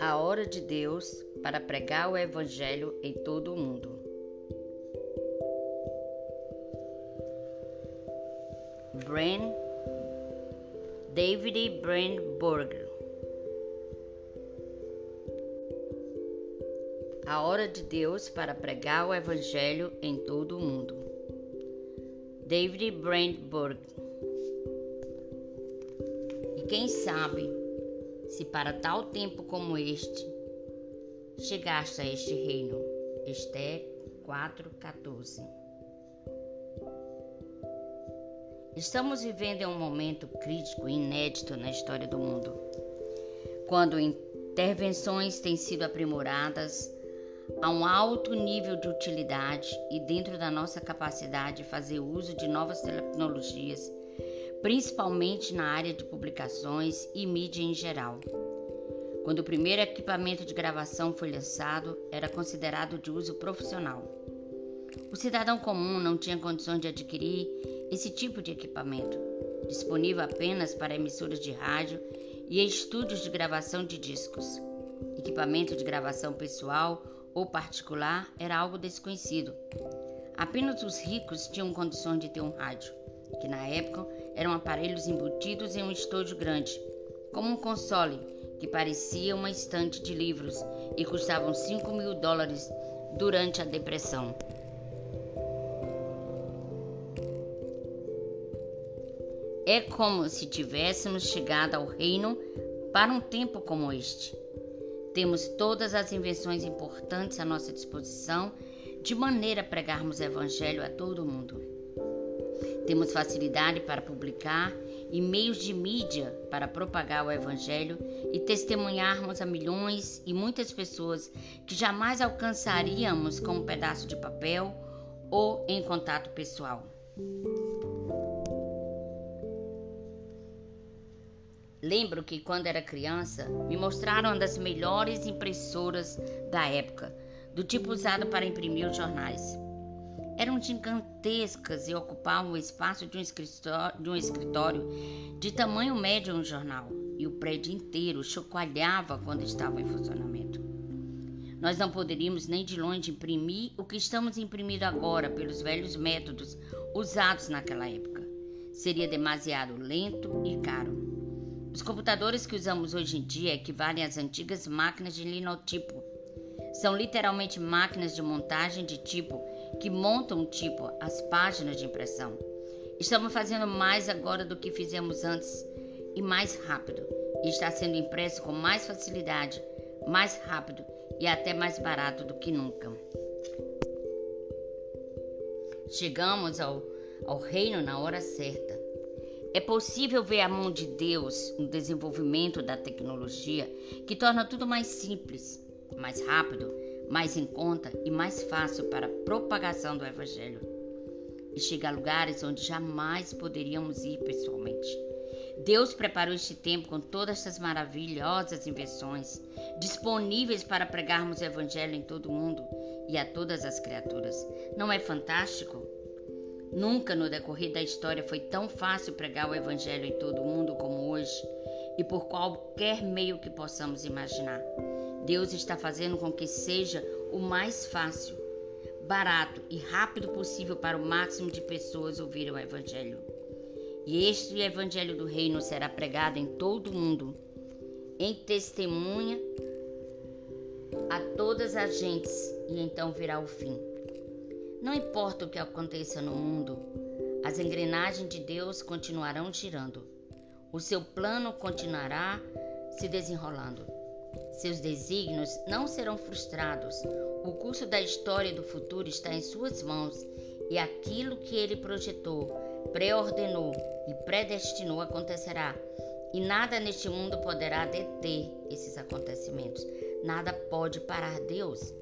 A hora de Deus para pregar o Evangelho em todo o mundo. Bren David Brandberger A hora de Deus para pregar o Evangelho em todo o mundo. David Brandberg. Quem sabe se para tal tempo como este chegaste a este reino. Esté 4:14. Estamos vivendo um momento crítico e inédito na história do mundo, quando intervenções têm sido aprimoradas a um alto nível de utilidade e dentro da nossa capacidade de fazer uso de novas tecnologias, principalmente na área de publicações e mídia em geral. Quando o primeiro equipamento de gravação foi lançado, era considerado de uso profissional. O cidadão comum não tinha condições de adquirir esse tipo de equipamento, disponível apenas para emissoras de rádio e estúdios de gravação de discos. Equipamento de gravação pessoal ou particular era algo desconhecido. Apenas os ricos tinham condições de ter um rádio, que na época eram aparelhos embutidos em um estúdio grande, como um console que parecia uma estante de livros e custavam 5 mil dólares durante a Depressão. É como se tivéssemos chegado ao reino para um tempo como este. Temos todas as invenções importantes à nossa disposição, de maneira a pregarmos o Evangelho a todo mundo. Temos facilidade para publicar e meios de mídia para propagar o Evangelho e testemunharmos a milhões e muitas pessoas que jamais alcançaríamos com um pedaço de papel ou em contato pessoal. Lembro que quando era criança me mostraram uma das melhores impressoras da época, do tipo usado para imprimir os jornais. Eram gigantescas e ocupavam o espaço de um, escritório, de um escritório de tamanho médio em um jornal, e o prédio inteiro chocoalhava quando estava em funcionamento. Nós não poderíamos nem de longe imprimir o que estamos imprimindo agora pelos velhos métodos usados naquela época. Seria demasiado lento e caro. Os computadores que usamos hoje em dia equivalem às antigas máquinas de linotipo. São literalmente máquinas de montagem de tipo que montam tipo as páginas de impressão. Estamos fazendo mais agora do que fizemos antes e mais rápido. E está sendo impresso com mais facilidade, mais rápido e até mais barato do que nunca. Chegamos ao, ao reino na hora certa. É possível ver a mão de Deus no desenvolvimento da tecnologia que torna tudo mais simples, mais rápido, mais em conta e mais fácil para a propagação do Evangelho. E chega a lugares onde jamais poderíamos ir pessoalmente. Deus preparou este tempo com todas essas maravilhosas invenções disponíveis para pregarmos o Evangelho em todo o mundo e a todas as criaturas. Não é fantástico? Nunca no decorrer da história foi tão fácil pregar o Evangelho em todo o mundo como hoje e por qualquer meio que possamos imaginar. Deus está fazendo com que seja o mais fácil, barato e rápido possível para o máximo de pessoas ouvirem o Evangelho. E este Evangelho do Reino será pregado em todo o mundo, em testemunha a todas as gentes, e então virá o fim. Não importa o que aconteça no mundo, as engrenagens de Deus continuarão girando. O seu plano continuará se desenrolando. Seus desígnios não serão frustrados. O curso da história do futuro está em suas mãos e aquilo que ele projetou, preordenou e predestinou acontecerá. E nada neste mundo poderá deter esses acontecimentos. Nada pode parar Deus.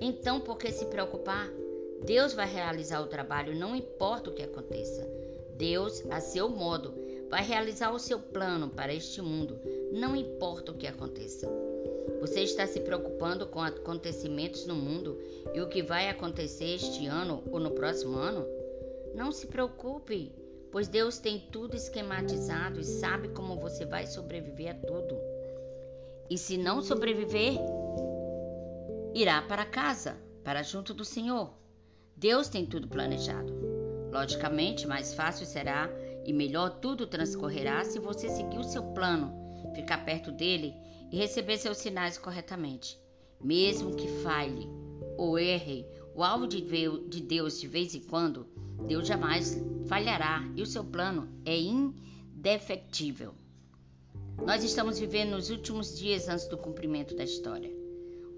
Então, por que se preocupar? Deus vai realizar o trabalho, não importa o que aconteça. Deus, a seu modo, vai realizar o seu plano para este mundo, não importa o que aconteça. Você está se preocupando com acontecimentos no mundo e o que vai acontecer este ano ou no próximo ano? Não se preocupe pois Deus tem tudo esquematizado e sabe como você vai sobreviver a tudo. E se não sobreviver, irá para casa, para junto do Senhor. Deus tem tudo planejado. Logicamente, mais fácil será e melhor tudo transcorrerá se você seguir o seu plano, ficar perto dele e receber seus sinais corretamente. Mesmo que falhe ou erre o alvo de Deus de vez em quando, Deus jamais falhará e o seu plano é indefectível. Nós estamos vivendo nos últimos dias antes do cumprimento da história.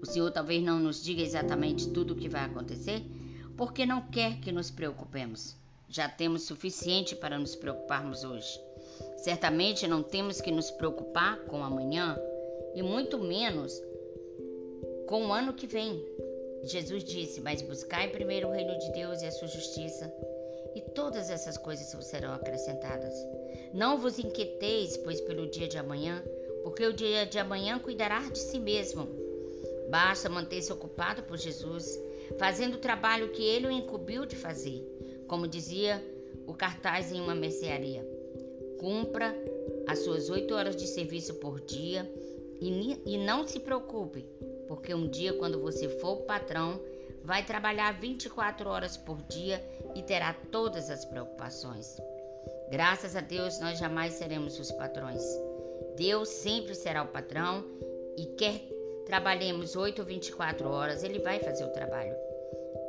O Senhor talvez não nos diga exatamente tudo o que vai acontecer, porque não quer que nos preocupemos. Já temos suficiente para nos preocuparmos hoje. Certamente não temos que nos preocupar com amanhã e muito menos com o ano que vem. Jesus disse: Mas buscai primeiro o reino de Deus e a sua justiça, e todas essas coisas vos serão acrescentadas. Não vos inquieteis, pois, pelo dia de amanhã, porque o dia de amanhã cuidará de si mesmo. Basta manter-se ocupado por Jesus, fazendo o trabalho que ele o incumbiu de fazer, como dizia o cartaz em uma mercearia. Cumpra as suas oito horas de serviço por dia e, e não se preocupe, porque um dia, quando você for patrão, vai trabalhar 24 horas por dia e terá todas as preocupações. Graças a Deus, nós jamais seremos os patrões. Deus sempre será o patrão e quer trabalhemos 8 ou 24 horas, ele vai fazer o trabalho.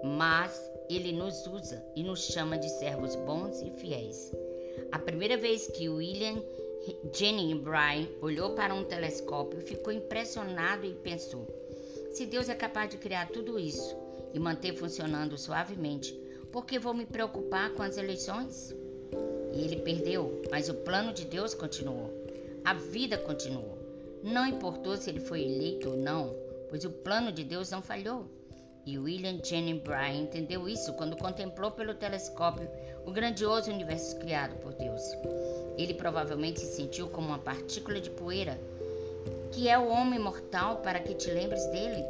Mas ele nos usa e nos chama de servos bons e fiéis. A primeira vez que William Jennings Bryan olhou para um telescópio, ficou impressionado e pensou: se Deus é capaz de criar tudo isso e manter funcionando suavemente, por que vou me preocupar com as eleições? E ele perdeu, mas o plano de Deus continuou. A vida continuou. Não importou se ele foi eleito ou não, pois o plano de Deus não falhou. E William Jennings Bryan entendeu isso quando contemplou pelo telescópio o grandioso universo criado por Deus. Ele provavelmente se sentiu como uma partícula de poeira, que é o homem mortal para que te lembres dele,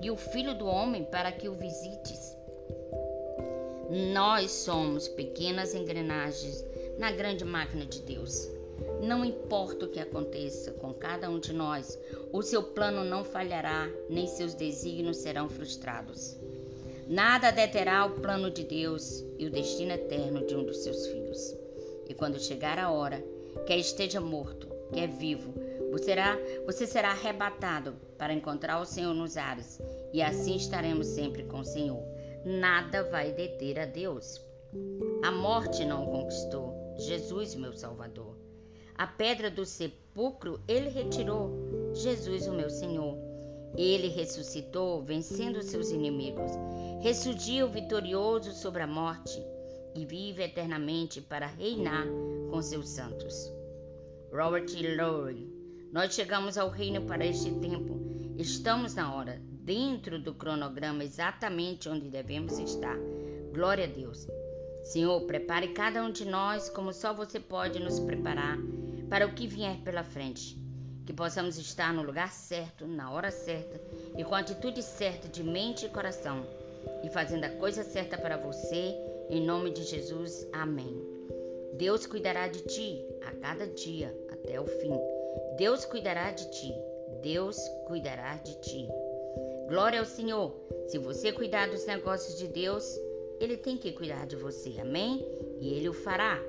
e o filho do homem para que o visites. Nós somos pequenas engrenagens na grande máquina de Deus. Não importa o que aconteça com cada um de nós, o seu plano não falhará, nem seus desígnios serão frustrados. Nada deterá o plano de Deus e o destino eterno de um dos seus filhos. E quando chegar a hora, quer esteja morto, quer vivo, você será, você será arrebatado para encontrar o Senhor nos ares, e assim estaremos sempre com o Senhor. Nada vai deter a Deus. A morte não o conquistou, Jesus, meu Salvador. A pedra do sepulcro ele retirou, Jesus, o meu Senhor. Ele ressuscitou, vencendo seus inimigos. Ressurgiu vitorioso sobre a morte e vive eternamente para reinar com seus santos. Robert Lowry. Nós chegamos ao reino para este tempo. Estamos na hora, dentro do cronograma, exatamente onde devemos estar. Glória a Deus. Senhor, prepare cada um de nós como só você pode nos preparar para o que vier pela frente. Que possamos estar no lugar certo, na hora certa e com a atitude certa de mente e coração, e fazendo a coisa certa para você em nome de Jesus, amém. Deus cuidará de ti a cada dia até o fim. Deus cuidará de ti. Deus cuidará de ti. Glória ao Senhor. Se você cuidar dos negócios de Deus, Ele tem que cuidar de você. Amém? E Ele o fará.